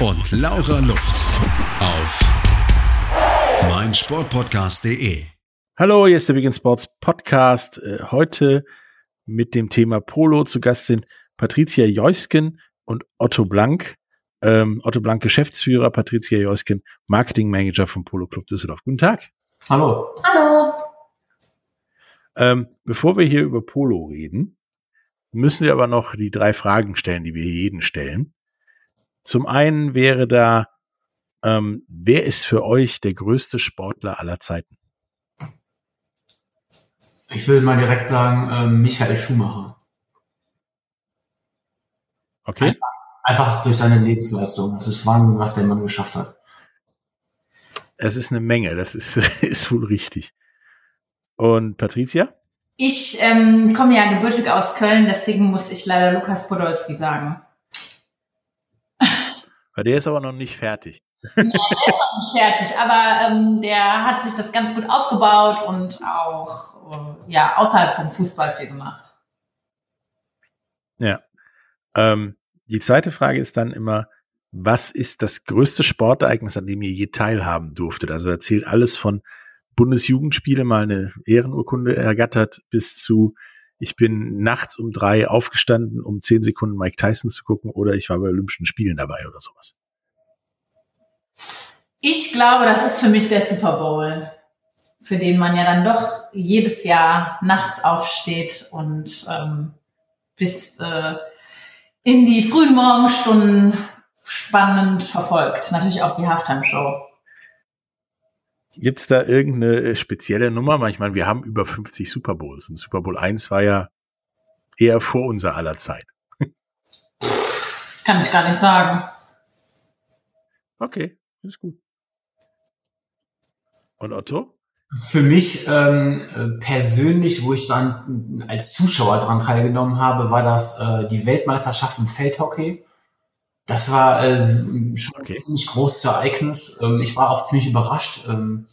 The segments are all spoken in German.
und Laura Luft. Auf meinsportpodcast.de. Hallo, hier ist der End Sports Podcast. Äh, Heute mit dem Thema Polo zu Gast sind Patricia Joisken und Otto Blank. Ähm, Otto Blank Geschäftsführer, Patricia Joisken Marketing Manager vom Polo Club Düsseldorf. Guten Tag. Hallo. Hallo. Ähm, bevor wir hier über Polo reden, müssen wir aber noch die drei Fragen stellen, die wir hier jeden stellen. Zum einen wäre da, ähm, wer ist für euch der größte Sportler aller Zeiten? Ich will mal direkt sagen, ähm, Michael Schumacher. Okay. Einfach durch seine Lebensleistung. Das ist Wahnsinn, was der Mann geschafft hat. Es ist eine Menge, das ist, ist wohl richtig. Und Patricia? Ich ähm, komme ja gebürtig aus Köln, deswegen muss ich leider Lukas Podolski sagen. Weil der ist aber noch nicht fertig. Nein, der ist noch nicht fertig, aber ähm, der hat sich das ganz gut aufgebaut und auch äh, ja außerhalb vom Fußball viel gemacht. Ja. Ähm, die zweite Frage ist dann immer, was ist das größte Sportereignis, an dem ihr je teilhaben durftet? Also erzählt alles von Bundesjugendspiele mal eine Ehrenurkunde ergattert bis zu ich bin nachts um drei aufgestanden, um zehn Sekunden Mike Tyson zu gucken oder ich war bei Olympischen Spielen dabei oder sowas. Ich glaube, das ist für mich der Super Bowl, für den man ja dann doch jedes Jahr nachts aufsteht und ähm, bis äh, in die frühen Morgenstunden spannend verfolgt. Natürlich auch die Halftime-Show. Gibt's da irgendeine äh, spezielle Nummer? Ich meine, wir haben über 50 Super Bowls und Super Bowl 1 war ja eher vor unser aller Zeit. Das kann ich gar nicht sagen. Okay, ist gut. Und Otto? Für mich ähm, äh, persönlich, wo ich dann als Zuschauer daran teilgenommen habe, war das äh, die Weltmeisterschaft im Feldhockey. Das war äh, schon Okay. ein ziemlich großes Ereignis. Ähm, ich war auch ziemlich überrascht, ähm,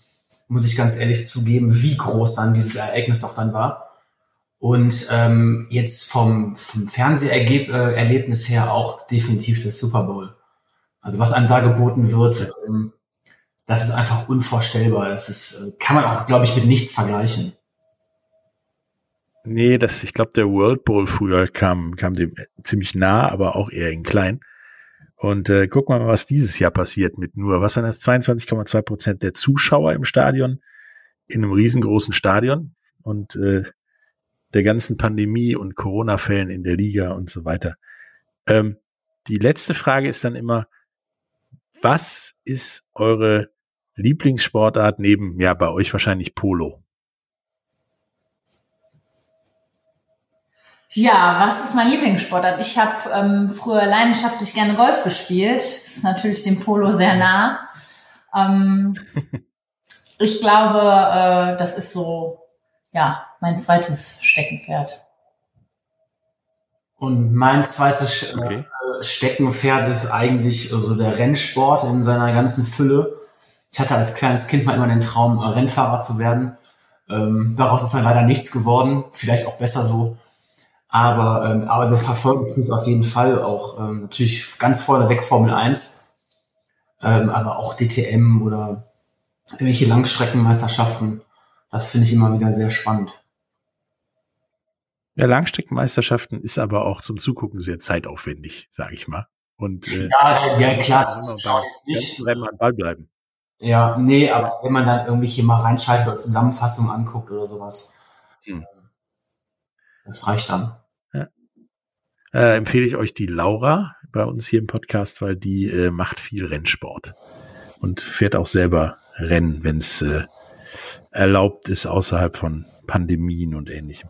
muss ich ganz ehrlich zugeben, wie groß dann dieses Ereignis auch dann war. Und ähm, jetzt vom, vom Fernseherlebnis her auch definitiv der Super Bowl. Also was einem da geboten wird, ähm, das ist einfach unvorstellbar. Das ist, äh, kann man auch, glaube ich, mit nichts vergleichen. Nee, das, ich glaube, der World Bowl früher kam, kam dem ziemlich nah, aber auch eher in klein. Und äh, wir mal, was dieses Jahr passiert mit nur, was sind das, 22,2 Prozent der Zuschauer im Stadion, in einem riesengroßen Stadion und äh, der ganzen Pandemie und Corona-Fällen in der Liga und so weiter. Ähm, die letzte Frage ist dann immer, was ist eure Lieblingssportart neben, ja, bei euch wahrscheinlich Polo? Ja, was ist mein Lieblingssportart? Ich habe ähm, früher leidenschaftlich gerne Golf gespielt. Das ist natürlich dem Polo sehr nah. Ähm, ich glaube, äh, das ist so, ja, mein zweites Steckenpferd. Und mein zweites äh, Okay. Steckenpferd ist eigentlich so also der Rennsport in seiner ganzen Fülle. Ich hatte als kleines Kind mal immer den Traum, Rennfahrer zu werden. Ähm, daraus ist dann leider nichts geworden. Vielleicht auch besser so. Aber ähm, also verfolgen tue ich es auf jeden Fall auch ähm, natürlich ganz vorne weg Formel 1, ähm, aber auch DTM oder irgendwelche Langstreckenmeisterschaften. Das finde ich immer wieder sehr spannend. Ja, Langstreckenmeisterschaften ist aber auch zum Zugucken sehr zeitaufwendig, sage ich mal. Und äh, Ja, ja klar, nicht. Rennen am Ball bleiben. Ja, nee, aber wenn man dann irgendwelche mal reinschaltet oder Zusammenfassungen anguckt oder sowas, Hm. das reicht dann. Äh, empfehle ich euch die Laura bei uns hier im Podcast, weil die äh, macht viel Rennsport und fährt auch selber Rennen, wenn es äh, erlaubt ist, außerhalb von Pandemien und ähnlichem.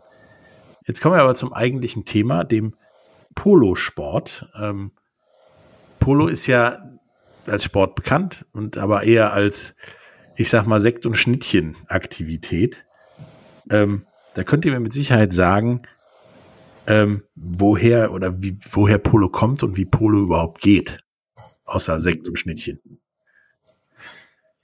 Jetzt kommen wir aber zum eigentlichen Thema, dem Polosport. Ähm, Polo ist ja als Sport bekannt und aber eher als, ich sag mal, Sekt- und Schnittchen-Aktivität. Ähm, da könnt ihr mir mit Sicherheit sagen, ähm, woher oder wie, woher Polo kommt und wie Polo überhaupt geht. Außer Sekt und Schnittchen.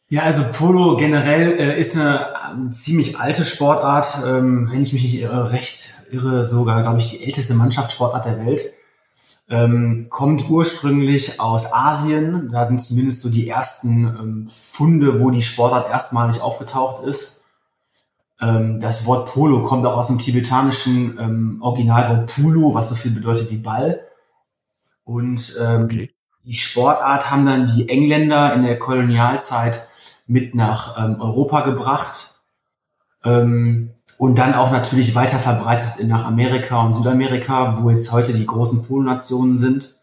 Ja, also Polo generell äh, ist eine, ziemlich alte Sportart. Ähm, wenn ich mich nicht irre, recht irre, sogar, glaube ich, die älteste Mannschaftssportart der Welt. Ähm, kommt ursprünglich aus Asien. Da sind zumindest so die ersten ähm, Funde, wo die Sportart erstmalig aufgetaucht ist. Ähm, das Wort Polo kommt auch aus dem tibetanischen ähm, Originalwort Pulu, was so viel bedeutet wie Ball. Und ähm, okay. die Sportart haben dann die Engländer in der Kolonialzeit mit nach ähm, Europa gebracht ähm, und dann auch natürlich weiter verbreitet nach Amerika und Südamerika, wo jetzt heute die großen Polo-Nationen sind.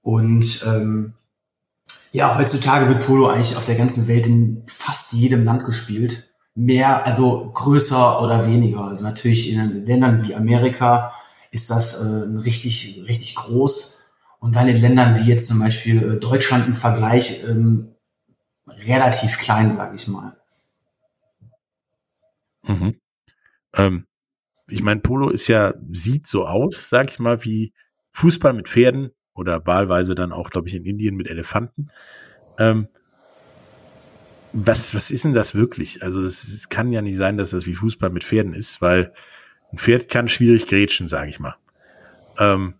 Und ähm, ja, heutzutage wird Polo eigentlich auf der ganzen Welt in fast jedem Land gespielt mehr, also größer oder weniger. Also natürlich in Ländern wie Amerika ist das äh, richtig, richtig groß. Und dann in Ländern wie jetzt zum Beispiel äh, Deutschland im Vergleich ähm, relativ klein, sage ich mal. Mhm. Ähm, ich meine, Polo ist ja, sieht so aus, sag ich mal, wie Fußball mit Pferden oder wahlweise dann auch, glaube ich, in Indien mit Elefanten. Ähm, was, was ist denn das wirklich? Also es kann ja nicht sein, dass das wie Fußball mit Pferden ist, weil ein Pferd kann schwierig grätschen, sage ich mal. Ähm,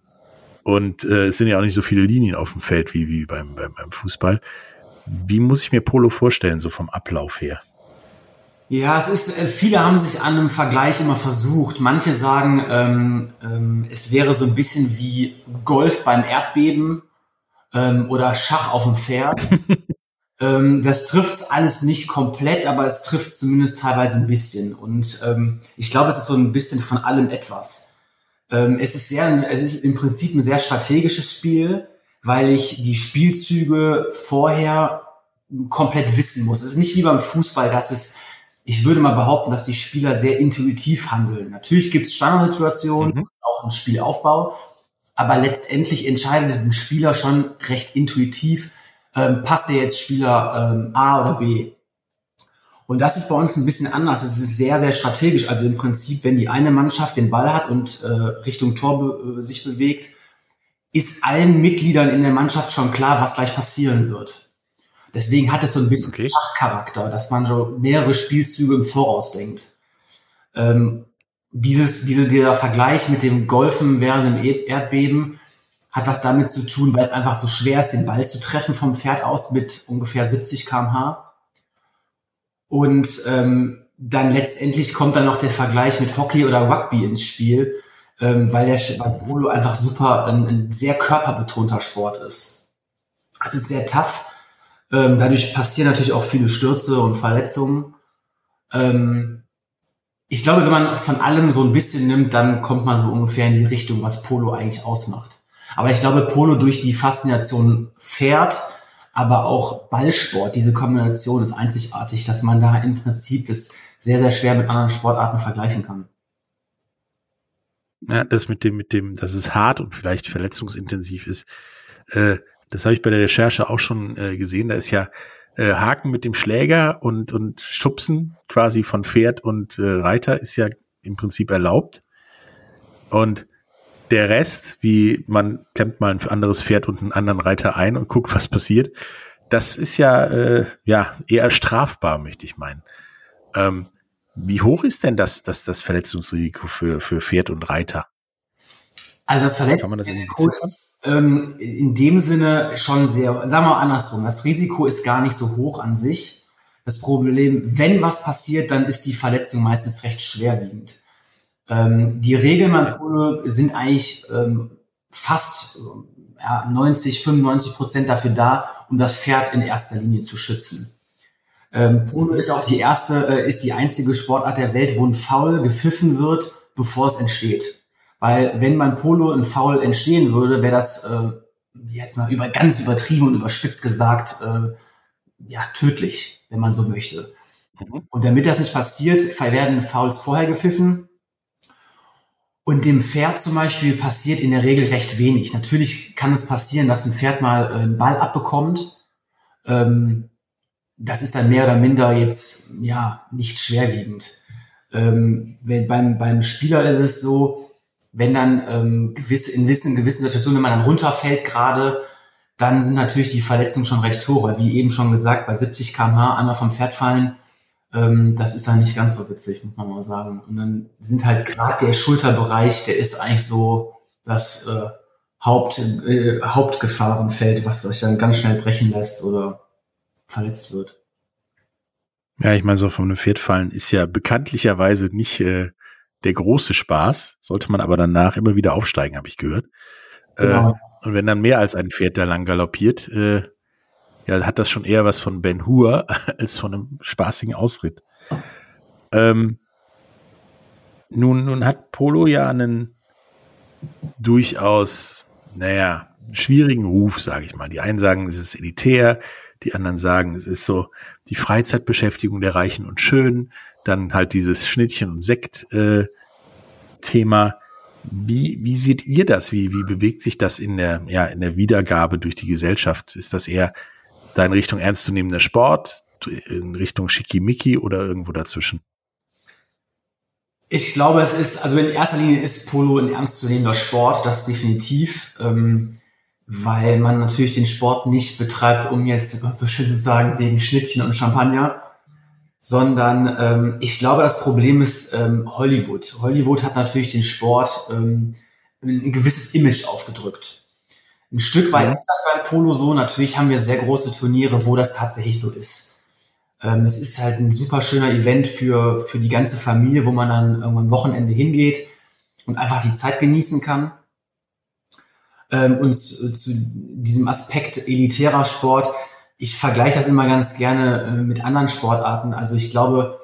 und äh, es sind ja auch nicht so viele Linien auf dem Feld wie, wie beim, beim, beim Fußball. Wie muss ich mir Polo vorstellen, so vom Ablauf her? Ja, es ist, äh, viele haben sich an einem Vergleich immer versucht. Manche sagen, ähm, ähm, es wäre so ein bisschen wie Golf beim Erdbeben ähm, oder Schach auf dem Pferd. Ähm, das trifft alles nicht komplett, aber es trifft zumindest teilweise ein bisschen. Und ähm, ich glaube, es ist so ein bisschen von allem etwas. Ähm, es ist sehr, es ist im Prinzip ein sehr strategisches Spiel, weil ich die Spielzüge vorher komplett wissen muss. Es ist nicht wie beim Fußball, dass es, ich würde mal behaupten, dass die Spieler sehr intuitiv handeln. Natürlich gibt es Standardsituationen, mhm. auch ein Spielaufbau, aber letztendlich entscheidet ein Spieler schon recht intuitiv, ähm, passt der jetzt Spieler ähm, A oder B? Und das ist bei uns ein bisschen anders. Es ist sehr, sehr strategisch. Also im Prinzip, wenn die eine Mannschaft den Ball hat und äh, Richtung Tor be äh, sich bewegt, ist allen Mitgliedern in der Mannschaft schon klar, was gleich passieren wird. Deswegen hat es so ein bisschen okay. Schachcharakter, dass man so mehrere Spielzüge im Voraus denkt. Ähm, dieses, diese, dieser Vergleich mit dem Golfen während dem Erdbeben hat was damit zu tun, weil es einfach so schwer ist, den Ball zu treffen vom Pferd aus mit ungefähr 70 kmh. Und ähm, dann letztendlich kommt dann noch der Vergleich mit Hockey oder Rugby ins Spiel, ähm, weil der weil Polo einfach super ein, ein, sehr körperbetonter Sport ist. Es ist sehr tough. Ähm, dadurch passieren natürlich auch viele Stürze und Verletzungen. Ähm, ich glaube, wenn man von allem so ein bisschen nimmt, dann kommt man so ungefähr in die Richtung, was Polo eigentlich ausmacht. Aber ich glaube, Polo durch die Faszination Pferd, aber auch Ballsport, diese Kombination ist einzigartig, dass man da im Prinzip das sehr, sehr schwer mit anderen Sportarten vergleichen kann. Ja, das mit dem, mit dem, dass es hart und vielleicht verletzungsintensiv ist, äh, das habe ich bei der Recherche auch schon äh, gesehen. Da ist ja äh, Haken mit dem Schläger und, und Schubsen quasi von Pferd und äh, Reiter ist ja im Prinzip erlaubt. Und der Rest, wie man klemmt mal ein anderes Pferd und einen anderen Reiter ein und guckt, was passiert, das ist ja, äh, ja eher strafbar, möchte ich meinen. Ähm, wie hoch ist denn das, das, das Verletzungsrisiko für, für Pferd und Reiter? Also das Verletzungsrisiko das ist ähm, in dem Sinne schon sehr, sagen wir mal andersrum, das Risiko ist gar nicht so hoch an sich. Das Problem, wenn was passiert, dann ist die Verletzung meistens recht schwerwiegend. Ähm, die Regelmann-Pole sind eigentlich ähm, fast ja, 90, 95 Prozent dafür da, um das Pferd in erster Linie zu schützen. Ähm, Polo ist auch die erste, äh, ist die einzige Sportart der Welt, wo ein Foul gepfiffen wird, bevor es entsteht. Weil wenn beim Polo ein Foul entstehen würde, wäre das äh, jetzt mal über ganz übertrieben und überspitzt gesagt äh, ja tödlich, wenn man so möchte. Mhm. Und damit das nicht passiert, werden Fouls vorher gepfiffen Und dem Pferd zum Beispiel passiert in der Regel recht wenig. Natürlich kann es passieren, dass ein Pferd mal äh, einen Ball abbekommt. Ähm, das ist dann mehr oder minder jetzt ja nicht schwerwiegend. Ähm, wenn, beim, beim Spieler ist es so, wenn dann ähm, gewisse, in gewissen, gewissen Situationen, wenn man dann runterfällt gerade, dann sind natürlich die Verletzungen schon recht hoch, weil wie eben schon gesagt, bei 70 kmh einmal vom Pferd fallen, ähm, das ist dann nicht ganz so witzig, muss man mal sagen. Und dann sind halt gerade der Schulterbereich, der ist eigentlich so das äh, Haupt, äh, Hauptgefahrenfeld, was sich dann ganz schnell brechen lässt oder verletzt wird. Ja, ich meine, so von einem Pferd fallen ist ja bekanntlicherweise nicht äh, der große Spaß, sollte man aber danach immer wieder aufsteigen, habe ich gehört. Genau. Äh, und wenn dann mehr als ein Pferd da lang galoppiert, äh, ja, hat das schon eher was von Ben Hur als von einem spaßigen Ausritt. Ähm, nun, nun hat Polo ja einen durchaus, naja, schwierigen Ruf, sage ich mal. Die einen sagen, es ist elitär, die anderen sagen, es ist so die Freizeitbeschäftigung der Reichen und Schönen, dann halt dieses Schnittchen und Sekt äh. Wie, wie seht ihr das? Wie, wie bewegt sich das in der, ja, in der Wiedergabe durch die Gesellschaft? Ist das eher da in Richtung ernstzunehmender Sport, in Richtung Schickimicki oder irgendwo dazwischen? Ich glaube, es ist, also in erster Linie ist Polo ein ernstzunehmender Sport, das definitiv, ähm, weil man natürlich den Sport nicht betreibt, um jetzt so schön zu sagen, wegen Schnittchen und Champagner, sondern ähm, ich glaube, das Problem ist ähm, Hollywood. Hollywood hat natürlich den Sport ähm, ein gewisses Image aufgedrückt. Ein Stück weit ja. ist das beim Polo so. Natürlich haben wir sehr große Turniere, wo das tatsächlich so ist. Ähm, es ist halt ein super schöner Event für, für die ganze Familie, wo man dann irgendwann Wochenende hingeht und einfach die Zeit genießen kann. Ähm, und zu, zu diesem Aspekt elitärer Sport ich vergleiche das immer ganz gerne äh, mit anderen Sportarten. Also ich glaube,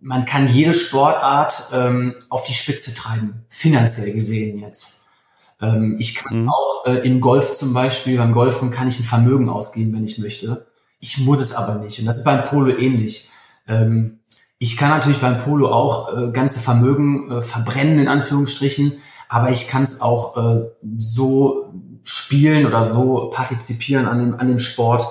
man kann jede Sportart ähm, auf die Spitze treiben, finanziell gesehen jetzt. Ähm, ich kann mhm. auch äh, im Golf zum Beispiel, beim Golfen kann ich ein Vermögen ausgeben, wenn ich möchte. Ich muss es aber nicht. Und das ist beim Polo ähnlich. Ähm, ich kann natürlich beim Polo auch äh, ganze Vermögen äh, verbrennen, in Anführungsstrichen, aber ich kann es auch äh, so spielen oder so partizipieren an dem, an dem Sport,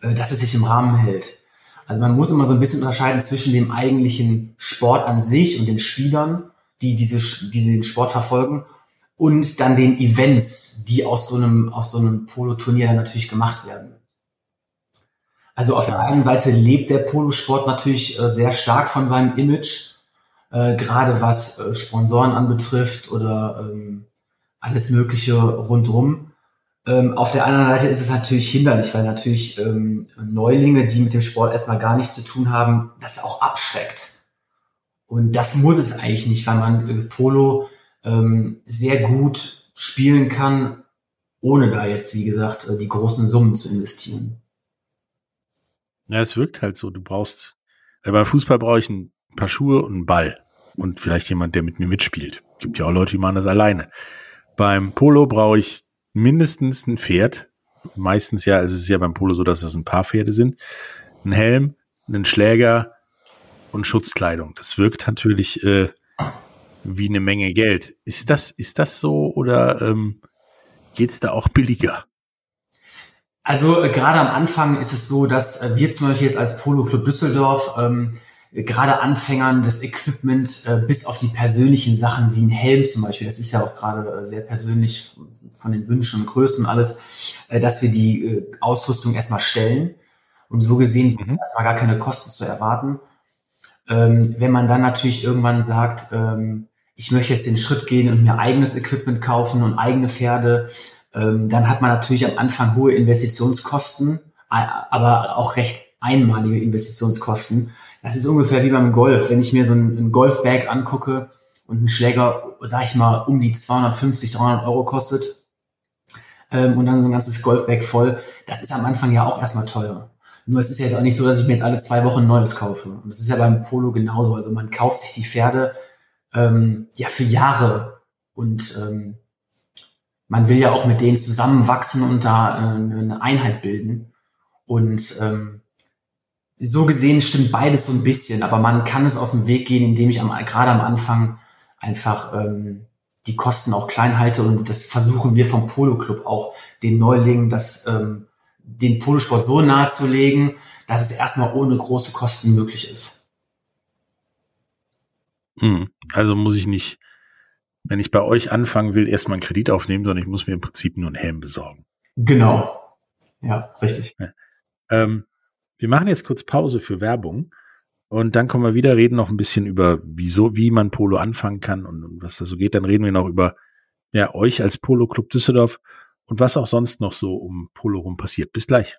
äh, dass es sich im Rahmen hält. Also man muss immer so ein bisschen unterscheiden zwischen dem eigentlichen Sport an sich und den Spielern, die diese, die den Sport verfolgen, und dann den Events, die aus so einem, aus so einem Polo-Turnier dann natürlich gemacht werden. Also auf der einen Seite lebt der Polosport natürlich äh, sehr stark von seinem Image, äh, gerade was äh, Sponsoren anbetrifft oder ähm, alles Mögliche rundrum. Ähm, auf der anderen Seite ist es natürlich hinderlich, weil natürlich ähm, Neulinge, die mit dem Sport erstmal gar nichts zu tun haben, das auch abschreckt. Und das muss es eigentlich nicht, weil man äh, Polo ähm, sehr gut spielen kann, ohne da jetzt, wie gesagt, äh, die großen Summen zu investieren. Ja, es wirkt halt so. Du brauchst, äh, beim Fußball brauche ich ein paar Schuhe und einen Ball und vielleicht jemand, der mit mir mitspielt. Gibt ja auch Leute, die machen das alleine. Beim Polo brauche ich mindestens ein Pferd. Meistens ja, es ist ja beim Polo so, dass das ein paar Pferde sind. Ein Helm, einen Schläger und Schutzkleidung. Das wirkt natürlich äh, wie eine Menge Geld. Ist das, ist das so oder ähm, geht da auch billiger? Also äh, gerade am Anfang ist es so, dass äh, wir zum Beispiel jetzt als Polo Club Düsseldorf ähm, gerade Anfängern das Equipment äh, bis auf die persönlichen Sachen wie ein Helm zum Beispiel, das ist ja auch gerade äh, sehr persönlich von den Wünschen und Größen und alles, äh, dass wir die äh, Ausrüstung erstmal stellen. Und so gesehen sind mhm. erstmal gar keine Kosten zu erwarten. Ähm, wenn man dann natürlich irgendwann sagt, ähm, ich möchte jetzt den Schritt gehen und mir eigenes Equipment kaufen und eigene Pferde, ähm, dann hat man natürlich am Anfang hohe Investitionskosten, aber auch recht einmalige Investitionskosten. Das ist ungefähr wie beim Golf. Wenn ich mir so ein, Golfbag angucke und ein Schläger, sag ich mal, um die 250, 300 Euro kostet, ähm, und dann so ein ganzes Golfbag voll. Das ist am Anfang ja auch erstmal teuer. Nur es ist ja jetzt auch nicht so, dass ich mir jetzt alle zwei Wochen ein neues kaufe. Und das ist ja beim Polo genauso. Also man kauft sich die Pferde ähm, ja für Jahre und ähm, man will ja auch mit denen zusammenwachsen und da äh, eine Einheit bilden. Und ähm, so gesehen stimmt beides so ein bisschen, aber man kann es aus dem Weg gehen, indem ich am, gerade am Anfang einfach ähm, die Kosten auch klein halte und das versuchen wir vom Polo Club auch den Neulingen, das, ähm, den Polosport so nahe zu legen, dass es erstmal ohne große Kosten möglich ist. Hm, also muss ich nicht, wenn ich bei euch anfangen will, erstmal einen Kredit aufnehmen, sondern ich muss mir im Prinzip nur einen Helm besorgen. Genau. Ja, richtig. Ja. Ähm, wir machen jetzt kurz Pause für Werbung und dann kommen wir wieder, reden noch ein bisschen über, wieso, wie man Polo anfangen kann und, und was da so geht. Dann reden wir noch über ja, euch als Polo Club Düsseldorf und was auch sonst noch so um Polo rum passiert. Bis gleich.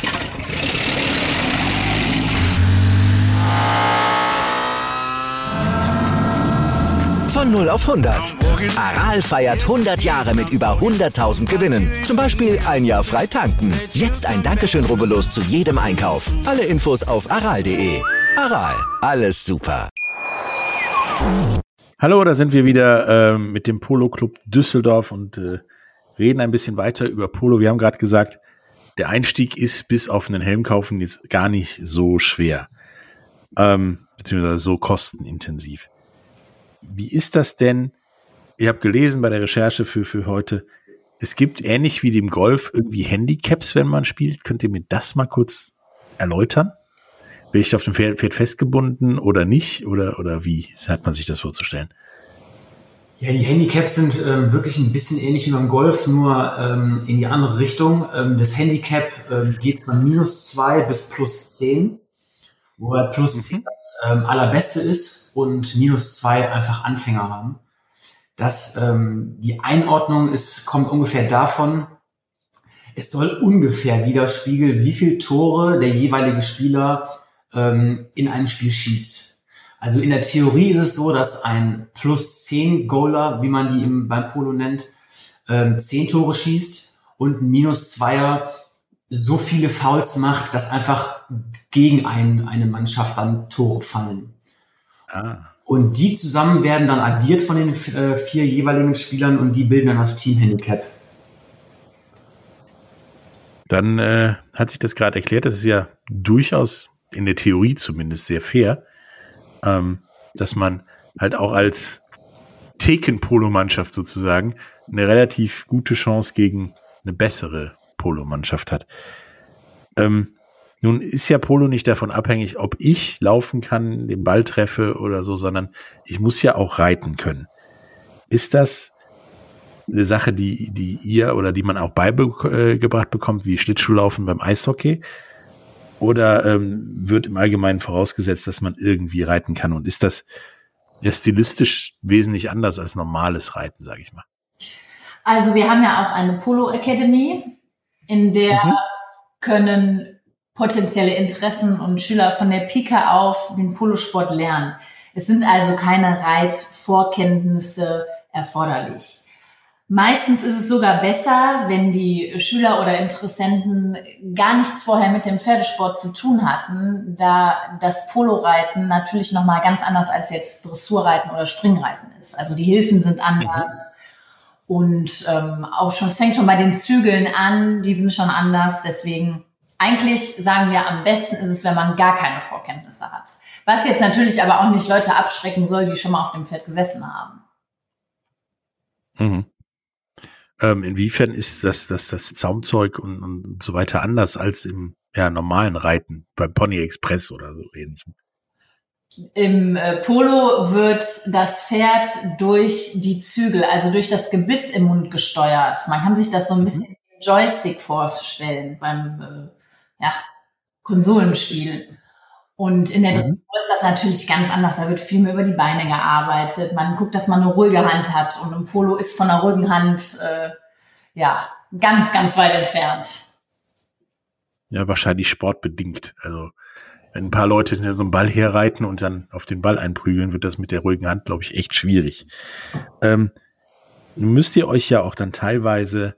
Von 0 auf 100. Aral feiert 100 Jahre mit über 100.000 Gewinnen. Zum Beispiel ein Jahr frei tanken. Jetzt ein Dankeschön, rubbellos zu jedem Einkauf. Alle Infos auf aral.de. Aral, alles super. Hallo, da sind wir wieder äh, mit dem Polo Club Düsseldorf und äh, reden ein bisschen weiter über Polo. Wir haben gerade gesagt, der Einstieg ist bis auf einen Helm kaufen jetzt gar nicht so schwer. Ähm, beziehungsweise so kostenintensiv. Wie ist das denn? Ihr habt gelesen bei der Recherche für, für heute, es gibt ähnlich wie dem Golf irgendwie Handicaps, wenn man spielt. Könnt ihr mir das mal kurz erläutern? Bin ich auf dem Pferd, festgebunden oder nicht? Oder, oder wie hat man sich das vorzustellen? Ja, die Handicaps sind ähm, wirklich ein bisschen ähnlich wie beim Golf, nur ähm, in die andere Richtung. Ähm, das Handicap ähm, geht von minus zwei bis plus zehn wo er plus mhm. 10 das ähm, allerbeste ist und minus 2 einfach Anfänger haben. Das, ähm, die Einordnung ist, kommt ungefähr davon, es soll ungefähr widerspiegeln, wie viel Tore der jeweilige Spieler ähm, in einem Spiel schießt. Also in der Theorie ist es so, dass ein plus 10 Goaler, wie man die im, beim Polo nennt, ähm, 10 Tore schießt und ein minus 2er so viele Fouls macht, dass einfach gegen ein, eine Mannschaft dann Tore fallen. Ah. Und die zusammen werden dann addiert von den äh, vier jeweiligen Spielern und die bilden dann das Team Handicap. Dann äh, hat sich das gerade erklärt, das ist ja durchaus in der Theorie zumindest sehr fair, ähm, dass man halt auch als Theken-Polo-Mannschaft sozusagen eine relativ gute Chance gegen eine bessere Polo-Mannschaft hat. Ähm, nun ist ja Polo nicht davon abhängig, ob ich laufen kann, den Ball treffe oder so, sondern ich muss ja auch reiten können. Ist das eine Sache, die, die ihr oder die man auch beigebracht bekommt, wie Schlittschuhlaufen beim Eishockey? Oder ähm, wird im Allgemeinen vorausgesetzt, dass man irgendwie reiten kann? Und ist das ja stilistisch wesentlich anders als normales Reiten, sage ich mal? Also wir haben ja auch eine Polo Academy, in der mhm. können potenzielle Interessen und Schüler von der Pike auf den Polosport lernen. Es sind also keine Reitvorkenntnisse erforderlich. Meistens ist es sogar besser, wenn die Schüler oder Interessenten gar nichts vorher mit dem Pferdesport zu tun hatten, da das Poloreiten natürlich nochmal ganz anders als jetzt Dressurreiten oder Springreiten ist. Also die Hilfen sind anders. Mhm. Und ähm, auch schon, es fängt schon bei den Zügeln an, die sind schon anders. Deswegen eigentlich sagen wir, am besten ist es, wenn man gar keine Vorkenntnisse hat. Was jetzt natürlich aber auch nicht Leute abschrecken soll, die schon mal auf dem Pferd gesessen haben. Mhm. Ähm, inwiefern ist das, das, das Zaumzeug und, und so weiter anders als im ja, normalen Reiten beim Pony Express oder so ähnlich? Im äh, Polo wird das Pferd durch die Zügel, also durch das Gebiss im Mund gesteuert. Man kann sich das so ein bisschen mhm. Joystick vorstellen beim äh, ja, Konsolenspiel. Und in der mhm. Dressur ist das natürlich ganz anders. Da wird viel mehr über die Beine gearbeitet. Man guckt, dass man eine ruhige Hand hat. Und im Polo ist von einer ruhigen Hand äh, ja ganz, ganz weit entfernt. Ja, wahrscheinlich sportbedingt. Also wenn ein paar Leute so einen Ball herreiten und dann auf den Ball einprügeln, wird das mit der ruhigen Hand, glaube ich, echt schwierig. Ähm, müsst ihr euch ja auch dann teilweise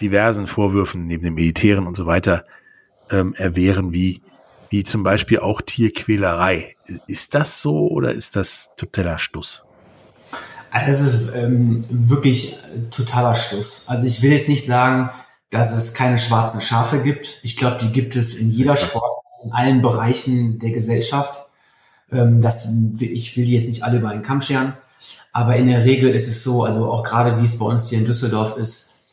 diversen Vorwürfen neben dem Militären und so weiter ähm, erwehren, wie wie zum Beispiel auch Tierquälerei. Ist das so oder ist das totaler Stuss? Also das ist ähm, wirklich totaler Schluss. Also ich will jetzt nicht sagen, dass es keine schwarzen Schafe gibt. Ich glaube, die gibt es in jeder Sport, in allen Bereichen der Gesellschaft. Ähm, das, ich will die jetzt nicht alle über einen Kamm scheren, aber in der Regel ist es so, also auch gerade wie es bei uns hier in Düsseldorf ist,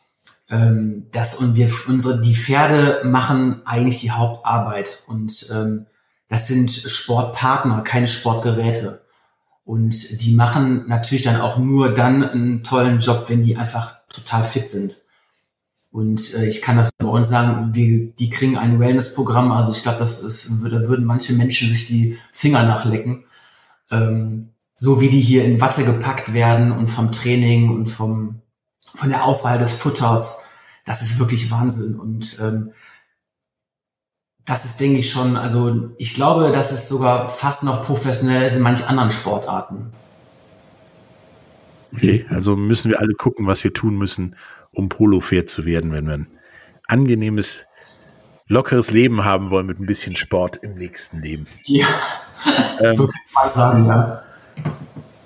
ähm, dass und wir unsere die Pferde machen eigentlich die Hauptarbeit und ähm, das sind Sportpartner, keine Sportgeräte. Und die machen natürlich dann auch nur dann einen tollen Job, wenn die einfach total fit sind. Und äh, ich kann das bei uns sagen, die, die kriegen ein Wellness-Programm. Also ich glaube, das ist, da würden manche Menschen sich die Finger nachlecken. Ähm, so wie die hier in Watte gepackt werden und vom Training und vom, von der Auswahl des Futters. Das ist wirklich Wahnsinn. Und ähm, das ist, denke ich, schon, also ich glaube, dass es sogar fast noch professioneller ist in manch anderen Sportarten. Okay, also müssen wir alle gucken, was wir tun müssen, um Polo-Pferd zu werden, wenn wir ein angenehmes, lockeres Leben haben wollen mit ein bisschen Sport im nächsten Leben. Ja, ähm, so kann man sagen, ja.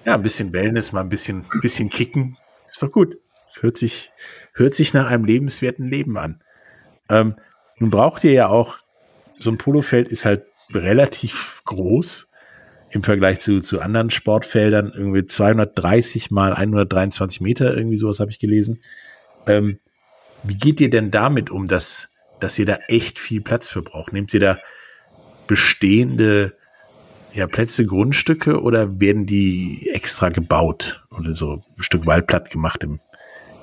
Ja, ein bisschen Wellness, mal ein bisschen, bisschen kicken, ist doch gut. Hört sich, hört sich nach einem lebenswerten Leben an. Ähm, nun braucht ihr ja auch so ein Polofeld ist halt relativ groß im Vergleich zu, zu anderen Sportfeldern. Irgendwie 230 mal 123 Meter, irgendwie sowas habe ich gelesen. Ähm, wie geht ihr denn damit um, dass, dass ihr da echt viel Platz für braucht? Nehmt ihr da bestehende ja, Plätze, Grundstücke oder werden die extra gebaut oder so ein Stück Wald platt gemacht im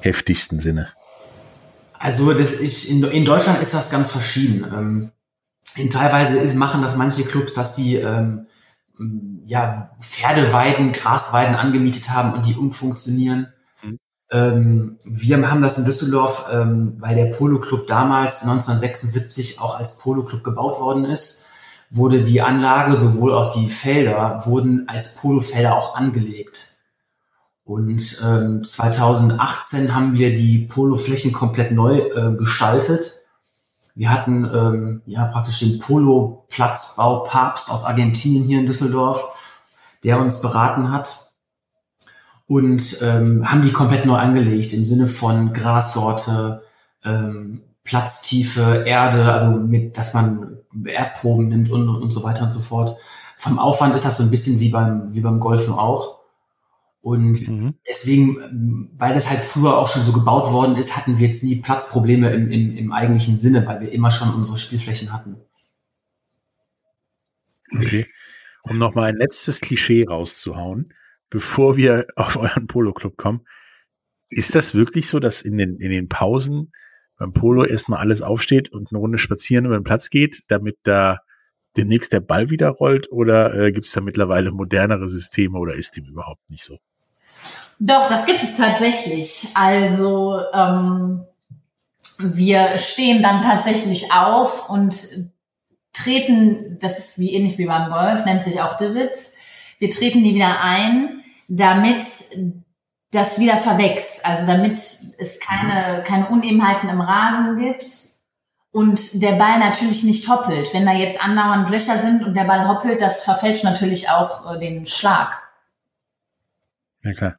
heftigsten Sinne? Also das ist in, in Deutschland ist das ganz verschieden. Ähm, in teilweise ist, machen das manche Clubs, dass sie ähm, ja Pferdeweiden, Grasweiden angemietet haben und die umfunktionieren. Ähm, wir haben das in Düsseldorf, ähm, weil der Polo Club damals 1976 auch als Polo Club gebaut worden ist, wurde die Anlage, sowohl auch die Felder, wurden als Polofelder auch angelegt. Und ähm, 2018 haben wir die Poloflächen komplett neu äh, gestaltet wir hatten ähm, ja praktisch den Polo-Platzbau Papst aus Argentinien hier in Düsseldorf, der uns beraten hat und ähm, haben die komplett neu angelegt im Sinne von Grassorte, ähm, Platztiefe, Erde, also mit, dass man Erdproben nimmt und, und so weiter und so fort. Vom Aufwand ist das so ein bisschen wie beim, wie beim Golfen auch. Und mhm. deswegen, weil das halt früher auch schon so gebaut worden ist, hatten wir jetzt nie Platzprobleme im, im, im eigentlichen Sinne, weil wir immer schon unsere Spielflächen hatten. Okay. Um nochmal ein letztes Klischee rauszuhauen, bevor wir auf euren Polo-Club kommen. Ist das wirklich so, dass in den, in den Pausen beim Polo erstmal alles aufsteht und eine Runde spazieren über den Platz geht, damit da demnächst der Ball wieder rollt? Oder äh, gibt es da mittlerweile modernere Systeme oder ist dem überhaupt nicht so? Doch, das gibt es tatsächlich. Also ähm, wir stehen dann tatsächlich auf und treten, das ist wie ähnlich wie beim Golf, nennt sich auch Divots. Wir treten die wieder ein, damit das wieder verwächst, also damit es keine, keine Unebenheiten im Rasen gibt und der Ball natürlich nicht hoppelt. Wenn da jetzt andauernd Löcher sind und der Ball hoppelt, das verfälscht natürlich auch äh, den Schlag. Ja, klar.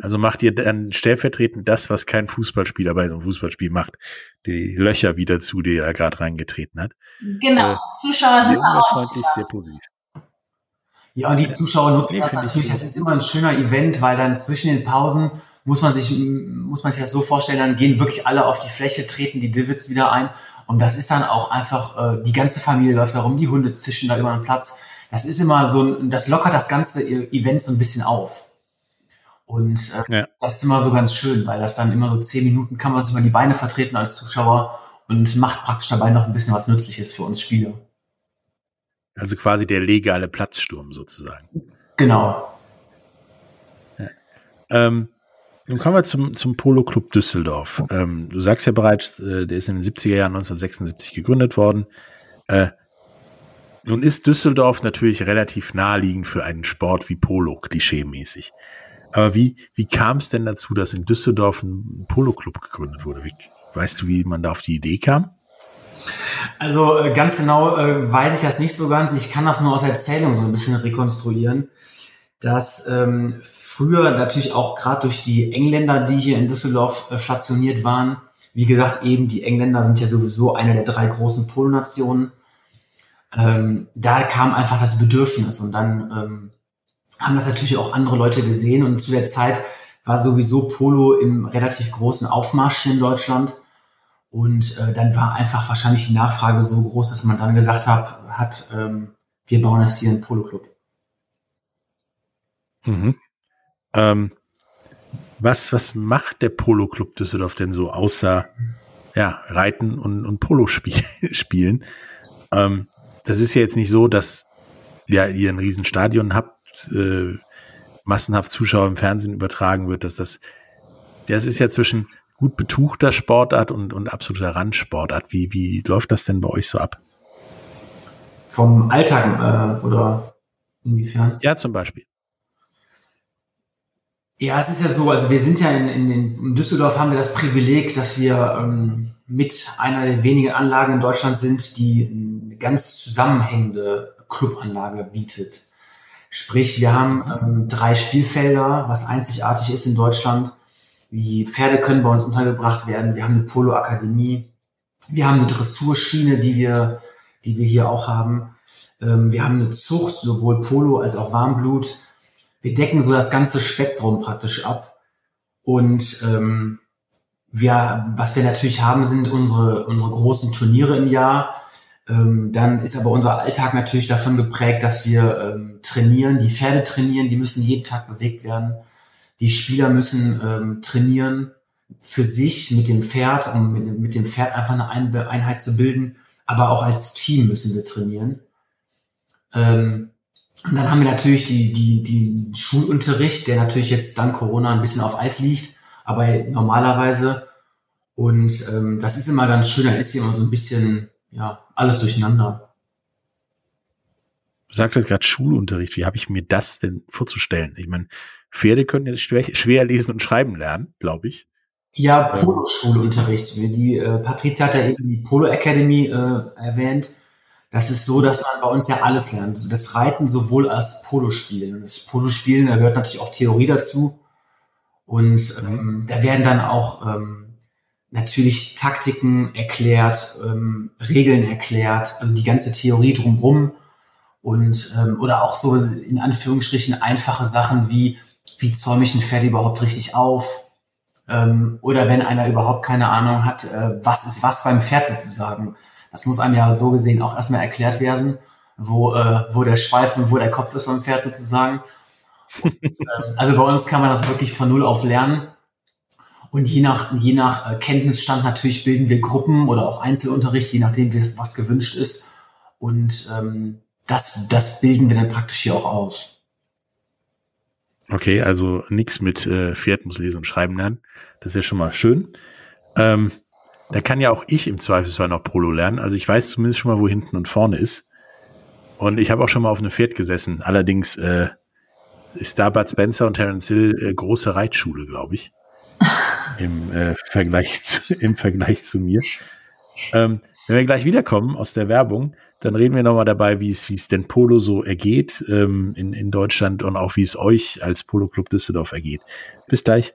Also macht ihr dann stellvertretend das, was kein Fußballspieler bei so einem Fußballspiel macht. Die Löcher wieder zu, die er gerade reingetreten hat. Genau. Äh, Zuschauer sind auch. sehr positiv. Ja, und die Zuschauer nutzen das natürlich. Das ist immer ein schöner Event, weil dann zwischen den Pausen muss man sich, muss man sich das so vorstellen, dann gehen wirklich alle auf die Fläche, treten die Divots wieder ein. Und das ist dann auch einfach, äh, die ganze Familie läuft da rum, die Hunde zischen da über den Platz. Das ist immer so, das lockert das ganze Event so ein bisschen auf. Und äh, ja. das ist immer so ganz schön, weil das dann immer so zehn Minuten kann man sich über die Beine vertreten als Zuschauer und macht praktisch dabei noch ein bisschen was Nützliches für uns Spieler. Also quasi der legale Platzsturm sozusagen. Genau. Ja. Ähm, nun kommen wir zum, zum Polo Club Düsseldorf. Ähm, du sagst ja bereits, äh, der ist in den 70er Jahren 1976 gegründet worden. Äh, nun ist Düsseldorf natürlich relativ naheliegend für einen Sport wie Polo, klischeemäßig. Aber wie, wie kam es denn dazu, dass in Düsseldorf ein Polo-Club gegründet wurde? Wie, weißt du, wie man da auf die Idee kam? Also äh, ganz genau äh, weiß ich das nicht so ganz. Ich kann das nur aus Erzählung so ein bisschen rekonstruieren, dass ähm, früher natürlich auch gerade durch die Engländer, die hier in Düsseldorf äh, stationiert waren, wie gesagt, eben die Engländer sind ja sowieso eine der drei großen Polnationen. Ähm, da kam einfach das Bedürfnis und dann ähm, haben das natürlich auch andere Leute gesehen und zu der Zeit war sowieso Polo im relativ großen Aufmarsch in Deutschland. Und äh, dann war einfach wahrscheinlich die Nachfrage so groß, dass man dann gesagt hat, hat ähm, wir bauen jetzt hier einen Polo-Club. Mhm. Ähm, was, was macht der Polo-Club Düsseldorf denn so, außer ja, Reiten und, und Polo -Spiel spielen? Ähm, das ist ja jetzt nicht so, dass ja, ihr ein Riesenstadion habt, äh, massenhaft Zuschauer im Fernsehen übertragen wird, dass das, das ist ja zwischen gut betuchter Sportart und, und absoluter Randsportart. Wie, wie läuft das denn bei euch so ab? Vom Alltag äh, oder inwiefern? Ja, zum Beispiel. Ja, es ist ja so, also wir sind ja in, in, in Düsseldorf haben wir das Privileg, dass wir ähm, mit einer der wenigen Anlagen in Deutschland sind, die eine ganz zusammenhängende Clubanlage bietet. Sprich, wir haben ähm, drei Spielfelder, was einzigartig ist in Deutschland. Wie Pferde können bei uns untergebracht werden. Wir haben eine Polo-Akademie. Wir haben eine Dressurschiene, die wir, die wir hier auch haben. Ähm, wir haben eine Zucht, sowohl Polo als auch Warmblut. Wir decken so das ganze Spektrum praktisch ab. Und ähm, wir, was wir natürlich haben, sind unsere, unsere großen Turniere im Jahr ähm, dann ist aber unser Alltag natürlich davon geprägt, dass wir ähm, trainieren, die Pferde trainieren, die müssen jeden Tag bewegt werden. Die Spieler müssen ähm, trainieren für sich mit dem Pferd, um mit, mit dem Pferd einfach eine Einheit zu bilden. Aber auch als Team müssen wir trainieren. Ähm, und dann haben wir natürlich die, die, die Schulunterricht, der natürlich jetzt dank Corona ein bisschen auf Eis liegt, aber normalerweise. Und ähm, das ist immer ganz schön, da ist hier immer so ein bisschen ja, alles durcheinander. Du sagtest gerade Schulunterricht. Wie habe ich mir das denn vorzustellen? Ich meine, Pferde können jetzt schwer, schwer lesen und schreiben lernen, glaube ich. Ja, ähm. Polo-Schulunterricht. Die äh, Patricia hat ja eben die Polo Academy äh, erwähnt. Das ist so, dass man bei uns ja alles lernt. Das Reiten sowohl als Polospielen. Und das Polospielen, da gehört natürlich auch Theorie dazu. Und ähm, da werden dann auch ähm, natürlich Taktiken erklärt, ähm, Regeln erklärt, also die ganze Theorie drumherum und ähm, oder auch so in Anführungsstrichen einfache Sachen wie wie zäume ich ein Pferd überhaupt richtig auf ähm, oder wenn einer überhaupt keine Ahnung hat, äh, was ist was beim Pferd sozusagen. Das muss einem ja so gesehen auch erstmal erklärt werden, wo äh, wo der Schweif und wo der Kopf ist beim Pferd sozusagen. Und, ähm, also bei uns kann man das wirklich von null auf lernen und je nach, je nach äh, Kenntnisstand natürlich bilden wir Gruppen oder auch Einzelunterricht, je nachdem, was gewünscht ist. Und ähm, das, das bilden wir dann praktisch hier auch aus. Okay, also nichts mit äh, Pferd muss lesen und schreiben lernen. Das ist ja schon mal schön. Ähm, da kann ja auch ich im Zweifelsfall noch Polo lernen. Also ich weiß zumindest schon mal, wo hinten und vorne ist. Und ich habe auch schon mal auf einem Pferd gesessen. Allerdings äh, ist da Bud Spencer und Terence Hill äh, große Reitschule, glaube ich im, äh, Vergleich zu, im Vergleich zu mir. Ähm, wenn wir gleich wiederkommen aus der Werbung, dann reden wir nochmal dabei, wie es, wie es denn Polo so ergeht ähm, in, in Deutschland und auch wie es euch als Polo Club Düsseldorf ergeht. Bis gleich.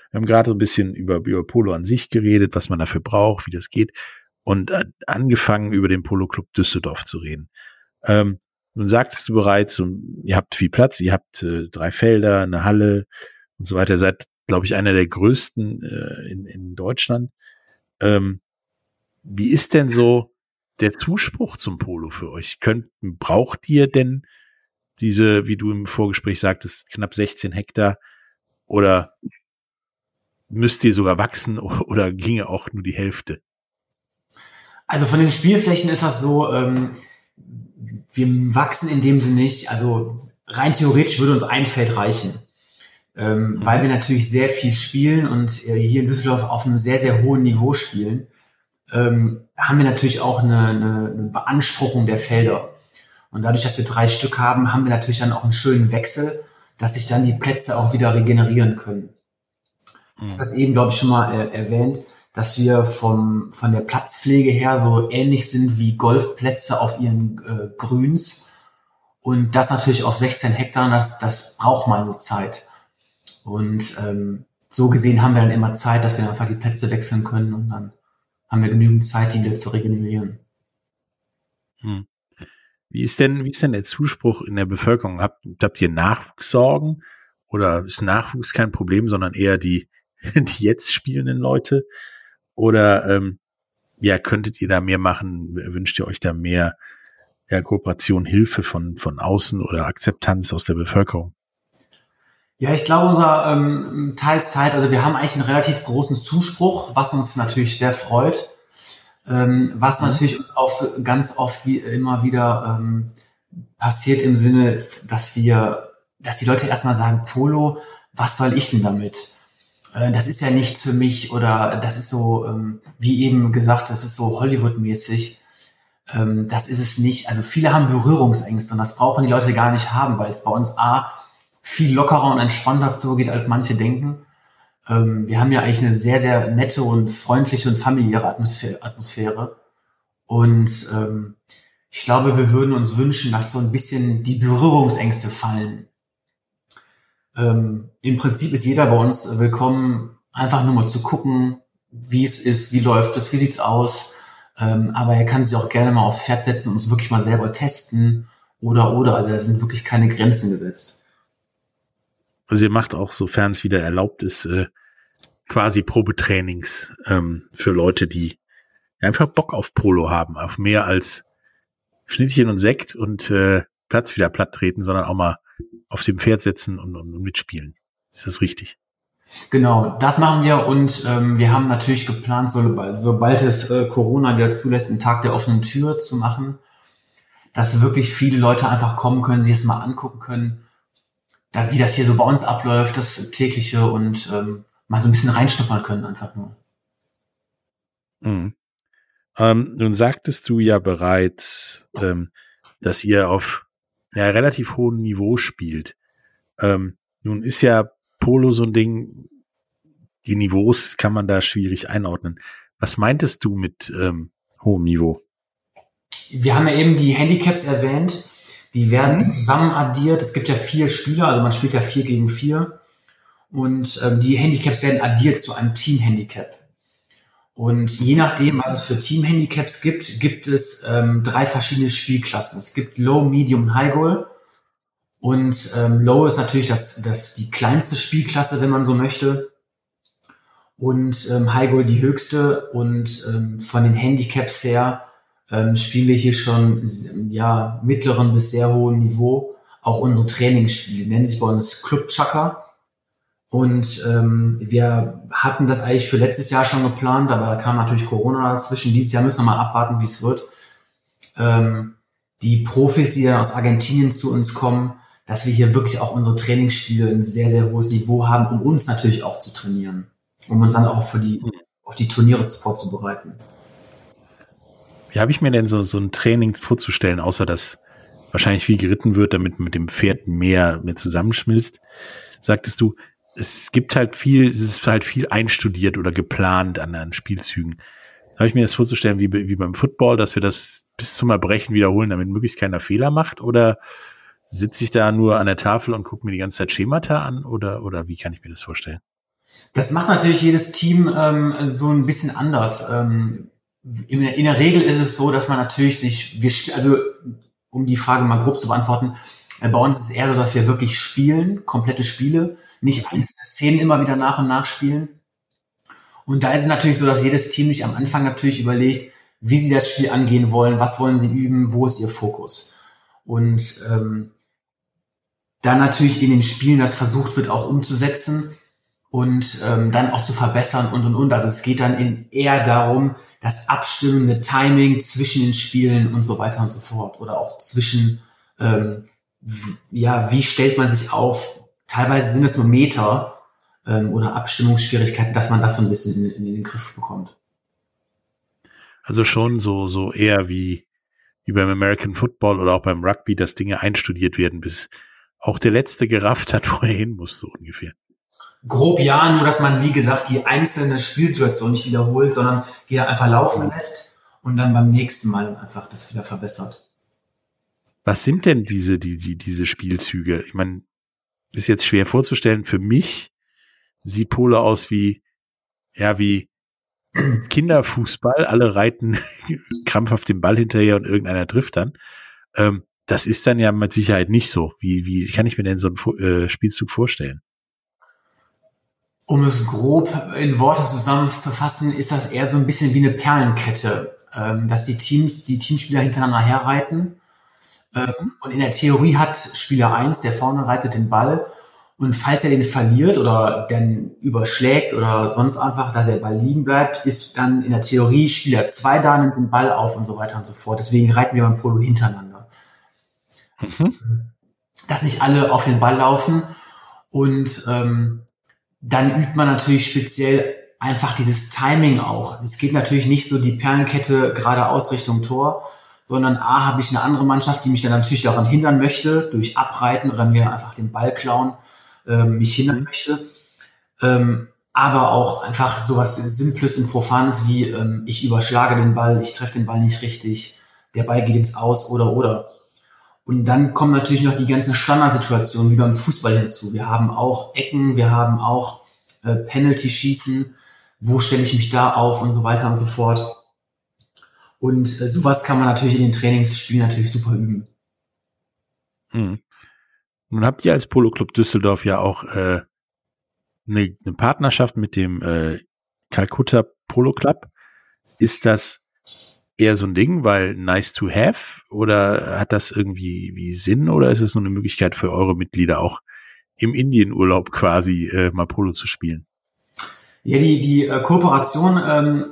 Wir haben gerade so ein bisschen über, über Polo an sich geredet, was man dafür braucht, wie das geht und angefangen über den Polo Club Düsseldorf zu reden. Ähm, nun sagtest du bereits, ihr habt viel Platz, ihr habt äh, drei Felder, eine Halle und so weiter. Ihr seid, glaube ich, einer der größten äh, in, in Deutschland. Ähm, wie ist denn so der Zuspruch zum Polo für euch? Könnt, braucht ihr denn diese, wie du im Vorgespräch sagtest, knapp 16 Hektar? Oder müsst ihr sogar wachsen oder ginge auch nur die Hälfte? Also von den Spielflächen ist das so, ähm, wir wachsen in dem Sinne nicht. Also rein theoretisch würde uns ein Feld reichen. Ähm, mhm. Weil wir natürlich sehr viel spielen und äh, hier in Düsseldorf auf einem sehr, sehr hohen Niveau spielen, ähm, haben wir natürlich auch eine, eine, eine Beanspruchung der Felder. Und dadurch, dass wir drei Stück haben, haben wir natürlich dann auch einen schönen Wechsel, dass sich dann die Plätze auch wieder regenerieren können. Mhm. Das eben, glaube ich, schon mal äh, erwähnt, dass wir vom, von der Platzpflege her so ähnlich sind wie Golfplätze auf ihren äh, Grüns. Und das natürlich auf 16 Hektar, das, das braucht mal eine Zeit. Und ähm, so gesehen haben wir dann immer Zeit, dass wir dann einfach die Plätze wechseln können und dann haben wir genügend Zeit, die wieder zu regenerieren. Hm. Wie ist denn, wie ist denn der Zuspruch in der Bevölkerung? Habt, habt ihr Nachwuchssorgen? Oder ist Nachwuchs kein Problem, sondern eher die, die jetzt spielenden Leute? Oder ähm, ja, könntet ihr da mehr machen? Wünscht ihr euch da mehr ja, Kooperation, Hilfe von, von außen oder Akzeptanz aus der Bevölkerung? Ja, ich glaube, unser ähm, teils, teils, also wir haben eigentlich einen relativ großen Zuspruch, was uns natürlich sehr freut. Ähm, was mhm. natürlich uns auch ganz oft wie immer wieder ähm, passiert im Sinne, dass wir, dass die Leute erstmal sagen, Polo, was soll ich denn damit? Äh, das ist ja nichts für mich oder das ist so, ähm, wie eben gesagt, das ist so Hollywood-mäßig. Ähm, das ist es nicht. Also viele haben Berührungsängste und das brauchen die Leute gar nicht haben, weil es bei uns A viel lockerer und entspannter zugeht, als manche denken. Ähm, wir haben ja eigentlich eine sehr, sehr nette und freundliche und familiäre Atmosphäre. Und ähm, ich glaube, wir würden uns wünschen, dass so ein bisschen die Berührungsängste fallen. Ähm, Im Prinzip ist jeder bei uns willkommen, einfach nur mal zu gucken, wie es ist, wie läuft es, wie sieht's aus. Ähm, aber er kann sich auch gerne mal aufs Pferd setzen und es wirklich mal selber testen oder oder. Also da sind wirklich keine Grenzen gesetzt. Also ihr macht auch, sofern es wieder erlaubt ist, äh, quasi Probetrainings ähm, für Leute, die einfach Bock auf Polo haben, auf mehr als Schnittchen und Sekt und äh, Platz wieder platt treten, sondern auch mal auf dem Pferd setzen und, und, und mitspielen. Ist das richtig? Genau, das machen wir und ähm, wir haben natürlich geplant, sobald, sobald es äh, Corona wieder zulässt, einen Tag der offenen Tür zu machen, dass wirklich viele Leute einfach kommen können, sich das mal angucken können, da, wie das hier so bei uns abläuft, das tägliche und ähm, mal so ein bisschen reinschnuppern können einfach nur. Mhm. Ähm, nun sagtest du ja bereits, ähm, dass ihr auf ja, relativ hohem Niveau spielt. Ähm, nun ist ja Polo so ein Ding, die Niveaus kann man da schwierig einordnen. Was meintest du mit ähm, hohem Niveau? Wir haben ja eben die Handicaps erwähnt. Die werden mhm. zusammen addiert. Es gibt ja vier Spieler, also man spielt ja vier gegen vier. Und ähm, die Handicaps werden addiert zu einem Team-Handicap. Und je nachdem, was es für Team-Handicaps gibt, gibt es ähm, drei verschiedene Spielklassen. Es gibt Low, Medium, High Goal. Und ähm, Low ist natürlich das, das die kleinste Spielklasse, wenn man so möchte. Und ähm, High Goal die höchste. Und ähm, von den Handicaps her ähm, spielen wir hier schon ja mittleren bis sehr hohen Niveau. Auch unsere Trainingsspiele nennen sich bei uns Club Chaka. Und ähm, wir hatten das eigentlich für letztes Jahr schon geplant, aber da kam natürlich Corona dazwischen. Dieses Jahr müssen wir mal abwarten, wie es wird. Ähm, die Profis, die aus Argentinien zu uns kommen, dass wir hier wirklich auch unsere Trainingsspiele ein sehr, sehr hohes Niveau haben, um uns natürlich auch zu trainieren, um uns dann auch für die, auf die Turniere vorzubereiten. Wie habe ich mir denn so, so ein Training vorzustellen, außer dass wahrscheinlich viel geritten wird, damit mit dem Pferd mehr, mehr zusammenschmilzt? Sagtest du, es gibt halt viel, es ist halt viel einstudiert oder geplant an, an Spielzügen. Habe ich mir das vorzustellen wie, wie beim Football, dass wir das bis zum Erbrechen wiederholen, damit möglichst keiner Fehler macht? Oder sitze ich da nur an der Tafel und gucke mir die ganze Zeit Schemata an? Oder, oder wie kann ich mir das vorstellen? Das macht natürlich jedes Team ähm, so ein bisschen anders. Ähm, in, in, der Regel ist es so, dass man natürlich sich, wir, also um die Frage mal grob zu beantworten, äh, bei uns ist es eher so, dass wir wirklich spielen, komplette Spiele nicht einzelne Szenen immer wieder nach und nach spielen. Und da ist es natürlich so, dass jedes Team sich am Anfang natürlich überlegt, wie sie das Spiel angehen wollen, was wollen sie üben, wo ist ihr Fokus. Und ähm, dann natürlich in den Spielen das versucht wird auch umzusetzen. und ähm, dann auch zu verbessern und und und. Also es geht dann in eher darum, das abstimmende Timing zwischen den Spielen und so weiter und so fort. Oder auch zwischen, ähm, ja, wie stellt man sich auf? Teilweise sind es nur Meter ähm, oder Abstimmungsschwierigkeiten, dass man das so ein bisschen in, in den Griff bekommt. Also schon so, so eher wie, wie beim American Football oder auch beim Rugby, dass Dinge einstudiert werden, bis auch der Letzte gerafft hat, wo er hin muss, so ungefähr. Grob ja, nur dass man, wie gesagt, die einzelne Spielsituation nicht wiederholt, sondern jeder einfach laufen lässt und dann beim nächsten Mal einfach das wieder verbessert. Was sind denn diese, die, die, diese Spielzüge? Ich meine, ist jetzt schwer vorzustellen. Für mich sieht Pole aus wie, ja, wie Kinderfußball. Alle reiten krampfhaft den Ball hinterher und irgendeiner trifft dann. Ähm, das ist dann ja mit Sicherheit nicht so. Wie, wie kann ich mir denn so einen äh, Spielzug vorstellen? Um es grob in Worte zusammenzufassen, ist das eher so ein bisschen wie eine Perlenkette, ähm, dass die Teams, die Teamspieler hintereinander herreiten. Ähm, und in der Theorie hat Spieler eins, der vorne reitet den Ball. Und falls er den verliert oder dann überschlägt oder sonst einfach, dass der Ball liegen bleibt, ist dann in der Theorie Spieler zwei da, nimmt den Ball auf und so weiter und so fort. Deswegen reiten wir beim Polo hintereinander. Mhm. Dass nicht alle auf den Ball laufen und ähm, dann übt man natürlich speziell einfach dieses Timing auch. Es geht natürlich nicht so die Perlenkette geradeaus Richtung Tor, sondern A, habe ich eine andere Mannschaft, die mich dann natürlich daran hindern möchte, durch Abreiten oder mir einfach den Ball klauen, ähm, mich hindern mhm. möchte. Ähm, aber auch einfach sowas Simples und Profanes wie ähm, ich überschlage den Ball, ich treffe den Ball nicht richtig, der Ball geht ins Aus oder oder. Und dann kommen natürlich noch die ganzen Standardsituationen wie beim Fußball hinzu. Wir haben auch Ecken, wir haben auch äh, Penalty-Schießen, wo stelle ich mich da auf und so weiter und so fort. Und äh, sowas kann man natürlich in den Trainingsspielen natürlich super üben. Hm. Nun habt ihr als Polo Club Düsseldorf ja auch äh, eine, eine Partnerschaft mit dem äh, Calcutta Polo Club. Ist das eher so ein Ding, weil nice to have? Oder hat das irgendwie wie Sinn? Oder ist es nur eine Möglichkeit für eure Mitglieder auch im Indienurlaub quasi äh, mal Polo zu spielen? Ja, die, die äh, Kooperation ähm,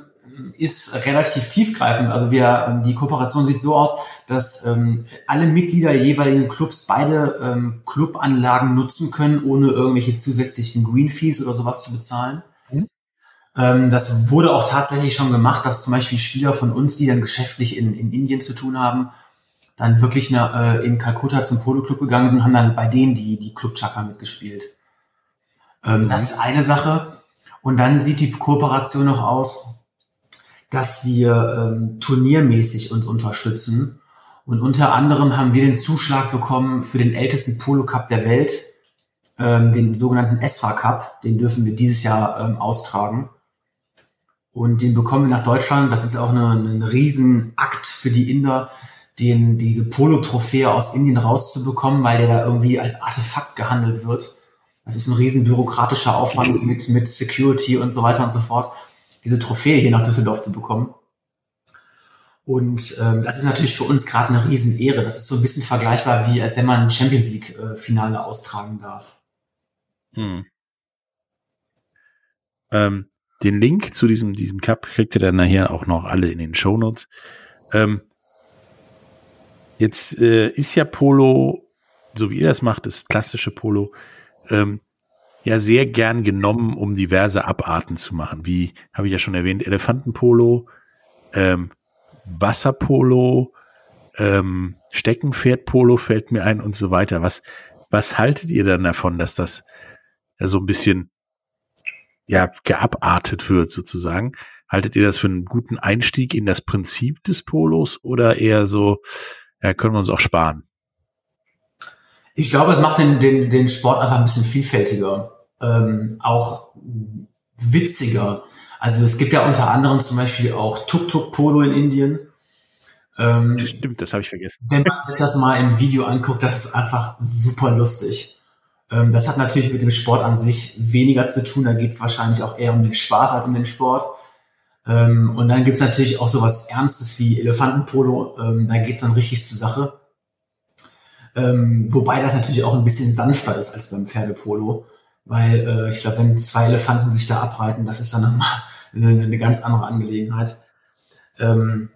ist relativ tiefgreifend. Also wir, die Kooperation sieht so aus, dass ähm, alle Mitglieder der jeweiligen Clubs beide ähm, Clubanlagen nutzen können, ohne irgendwelche zusätzlichen Green Fees oder sowas zu bezahlen. Ähm, das wurde auch tatsächlich schon gemacht, dass zum Beispiel Spieler von uns, die dann geschäftlich in, in Indien zu tun haben, dann wirklich eine, äh, in Kalkutta zum Polo-Club gegangen sind und haben dann bei denen die, die Club-Chaka mitgespielt. Ähm, mhm. Das ist eine Sache. Und dann sieht die Kooperation noch aus, dass wir ähm, turniermäßig uns unterstützen. Und unter anderem haben wir den Zuschlag bekommen für den ältesten Polo-Cup der Welt, ähm, den sogenannten Esra Cup. Den dürfen wir dieses Jahr ähm, austragen. Und den bekommen wir nach Deutschland. Das ist auch eine, ein Riesenakt für die Inder, den, diese Polo-Trophäe aus Indien rauszubekommen, weil der da irgendwie als Artefakt gehandelt wird. Das ist ein riesen bürokratischer Aufwand mit, mit Security und so weiter und so fort, diese Trophäe hier nach Düsseldorf zu bekommen. Und ähm, das ist natürlich für uns gerade eine Riesenehre. Das ist so ein bisschen vergleichbar wie, als wenn man ein Champions League-Finale äh, austragen darf. Hm. Ähm, den Link zu diesem, diesem Cup kriegt ihr dann nachher auch noch alle in den Shownotes. Ähm, jetzt äh, ist ja Polo, so wie ihr das macht, das klassische Polo, ähm, ja sehr gern genommen, um diverse Abarten zu machen. Wie habe ich ja schon erwähnt, Elefantenpolo, ähm, Wasserpolo, ähm, Steckenpferdpolo fällt mir ein und so weiter. Was, was haltet ihr dann davon, dass das ja so ein bisschen ja, geabartet wird sozusagen. Haltet ihr das für einen guten Einstieg in das Prinzip des Polos oder eher so, ja, können wir uns auch sparen? Ich glaube, es macht den, den, den Sport einfach ein bisschen vielfältiger, ähm, auch witziger. Also es gibt ja unter anderem zum Beispiel auch Tuk-Tuk-Polo in Indien. Ähm, Stimmt, das habe ich vergessen. Wenn man sich das mal im Video anguckt, das ist einfach super lustig. Ähm, das hat natürlich mit dem Sport an sich weniger zu tun. Da geht es wahrscheinlich auch eher um den Spaß als um den Sport. Ähm, und dann gibt es natürlich auch sowas Ernstes wie Elefantenpolo. Ähm, da geht es dann richtig zur Sache. Wobei das natürlich auch ein bisschen sanfter ist als beim Pferdepolo. weil äh, ich glaube, wenn zwei Elefanten sich da abreiten, das ist dann nochmal eine, eine ganz andere Angelegenheit. Ähm,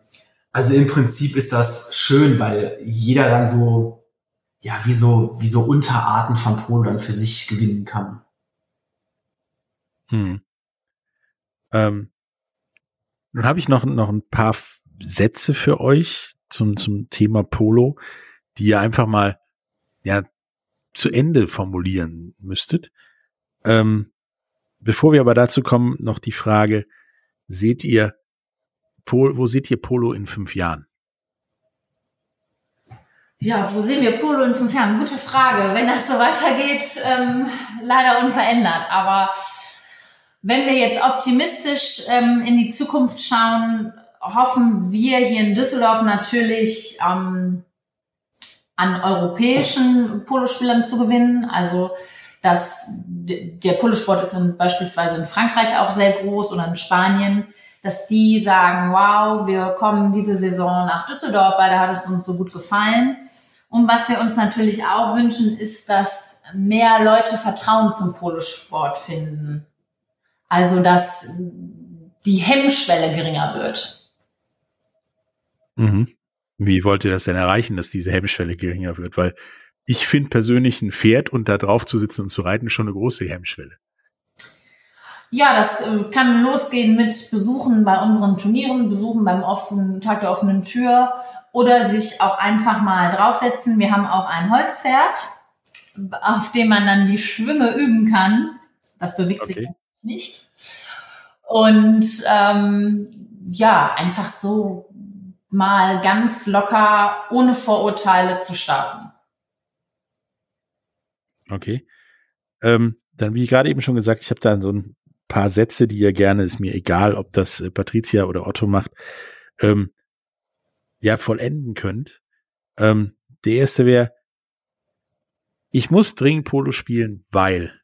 also im Prinzip ist das schön, weil jeder dann so, ja, wie so, wie so Unterarten von Polo dann für sich gewinnen kann. Hm. Ähm, nun habe ich noch, noch ein paar Sätze für euch zum, zum Thema Polo, die ihr einfach mal ja, zu Ende formulieren müsstet. Ähm, bevor wir aber dazu kommen, noch die Frage, seht ihr, Pol, wo seht ihr Polo in fünf Jahren? Ja, wo sehen wir Polo in fünf Jahren? Gute Frage. Wenn das so weitergeht, ähm, leider unverändert. Aber wenn wir jetzt optimistisch ähm, in die Zukunft schauen, hoffen wir hier in Düsseldorf natürlich ähm, an europäischen Polospielern zu gewinnen. Also dass der Polosport ist in, beispielsweise in Frankreich auch sehr groß oder in Spanien, dass die sagen, wow, wir kommen diese Saison nach Düsseldorf, weil da hat es uns so gut gefallen. Und was wir uns natürlich auch wünschen, ist, dass mehr Leute Vertrauen zum Polosport finden. Also, dass die Hemmschwelle geringer wird. Mhm. Wie wollt ihr das denn erreichen, dass diese Hemmschwelle geringer wird? Weil ich finde persönlich ein Pferd und da drauf zu sitzen und zu reiten schon eine große Hemmschwelle. Ja, das äh, kann losgehen mit Besuchen bei unseren Turnieren, Besuchen beim offenen, Tag der offenen Tür oder sich auch einfach mal draufsetzen. Wir haben auch ein Holzpferd, auf dem man dann die Schwünge üben kann. Das bewegt okay. sich nicht. Und ähm, ja, einfach so mal ganz locker, ohne Vorurteile zu starten. Okay. Ähm, dann, wie gerade eben schon gesagt, ich habe da so ein paar Sätze, die ihr gerne, ist mir egal, ob das äh, Patricia oder Otto macht, ähm, ja, vollenden könnt. Ähm, der erste wäre, ich muss dringend Polo spielen, weil.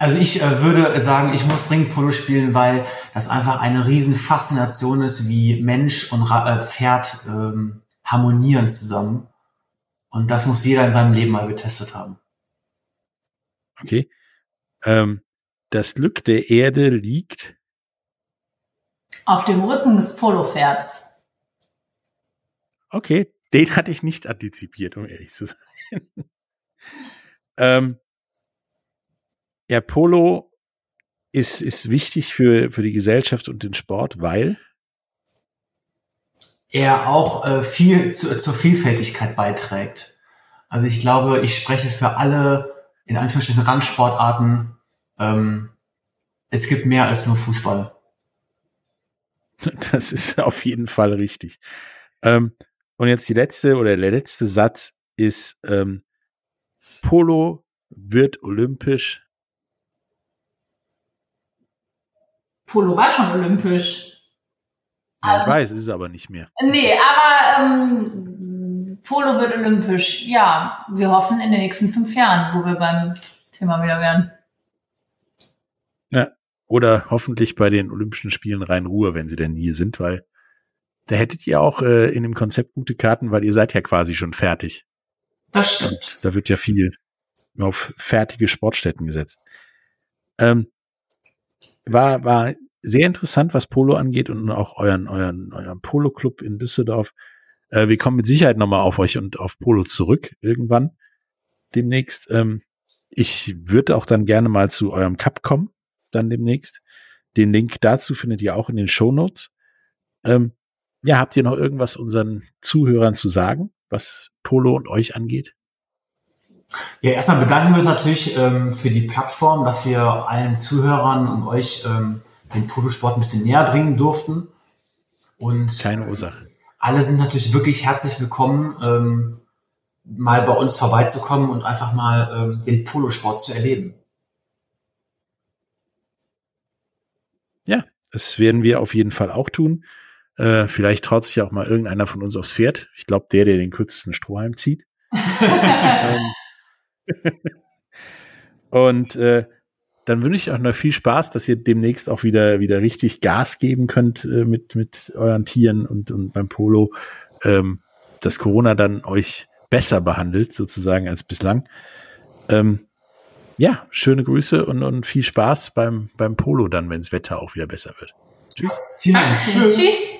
Also ich äh, würde sagen, ich muss dringend Polo spielen, weil das einfach eine riesen Faszination ist, wie Mensch und Ra äh, Pferd ähm, harmonieren zusammen. Und das muss jeder in seinem Leben mal getestet haben. Okay. Ähm, das Glück der Erde liegt auf dem Rücken des Polopferds. Okay, den hatte ich nicht antizipiert, um ehrlich zu sein. ähm, ja, Polo ist, ist wichtig für, für die Gesellschaft und den Sport, weil er auch äh, viel zu, zur Vielfältigkeit beiträgt. Also ich glaube, ich spreche für alle in Anführungsstrichen Randsportarten. Ähm, es gibt mehr als nur Fußball. Das ist auf jeden Fall richtig. Ähm, und jetzt die letzte oder der letzte Satz ist ähm, Polo wird olympisch Polo war schon olympisch. Ja, also, ich weiß, ist es aber nicht mehr. Nee, aber ähm, Polo wird olympisch. Ja, wir hoffen in den nächsten fünf Jahren, wo wir beim Thema wieder werden. Ja, oder hoffentlich bei den Olympischen Spielen Rhein-Ruhr, wenn sie denn hier sind, weil da hättet ihr auch äh, in dem Konzept gute Karten, weil ihr seid ja quasi schon fertig. Das stimmt. Und da wird ja viel auf fertige Sportstätten gesetzt. Ähm, war, war sehr interessant, was Polo angeht und auch euren, euren, euren Polo-Club in Düsseldorf. Äh, wir kommen mit Sicherheit nochmal auf euch und auf Polo zurück irgendwann demnächst. Ähm, ich würde auch dann gerne mal zu eurem Cup kommen, dann demnächst. Den Link dazu findet ihr auch in den Show Notes. Ähm, ja, habt ihr noch irgendwas unseren Zuhörern zu sagen, was Polo und euch angeht? Ja, erstmal bedanken wir uns natürlich ähm, für die Plattform, dass wir allen Zuhörern und euch ähm, den Polosport ein bisschen näher bringen durften. Und keine Ursache. Alle sind natürlich wirklich herzlich willkommen, ähm, mal bei uns vorbeizukommen und einfach mal ähm, den Polosport zu erleben. Ja, das werden wir auf jeden Fall auch tun. Äh, vielleicht traut sich auch mal irgendeiner von uns aufs Pferd. Ich glaube, der, der den kürzesten Strohhalm zieht. ähm, und äh, dann wünsche ich euch noch viel Spaß, dass ihr demnächst auch wieder wieder richtig Gas geben könnt äh, mit mit euren Tieren und und beim Polo, ähm, dass Corona dann euch besser behandelt, sozusagen, als bislang. Ähm, ja, schöne Grüße und, und viel Spaß beim, beim Polo dann, wenn das Wetter auch wieder besser wird. Tschüss. Vielen Dank. Tschüss. Tschüss.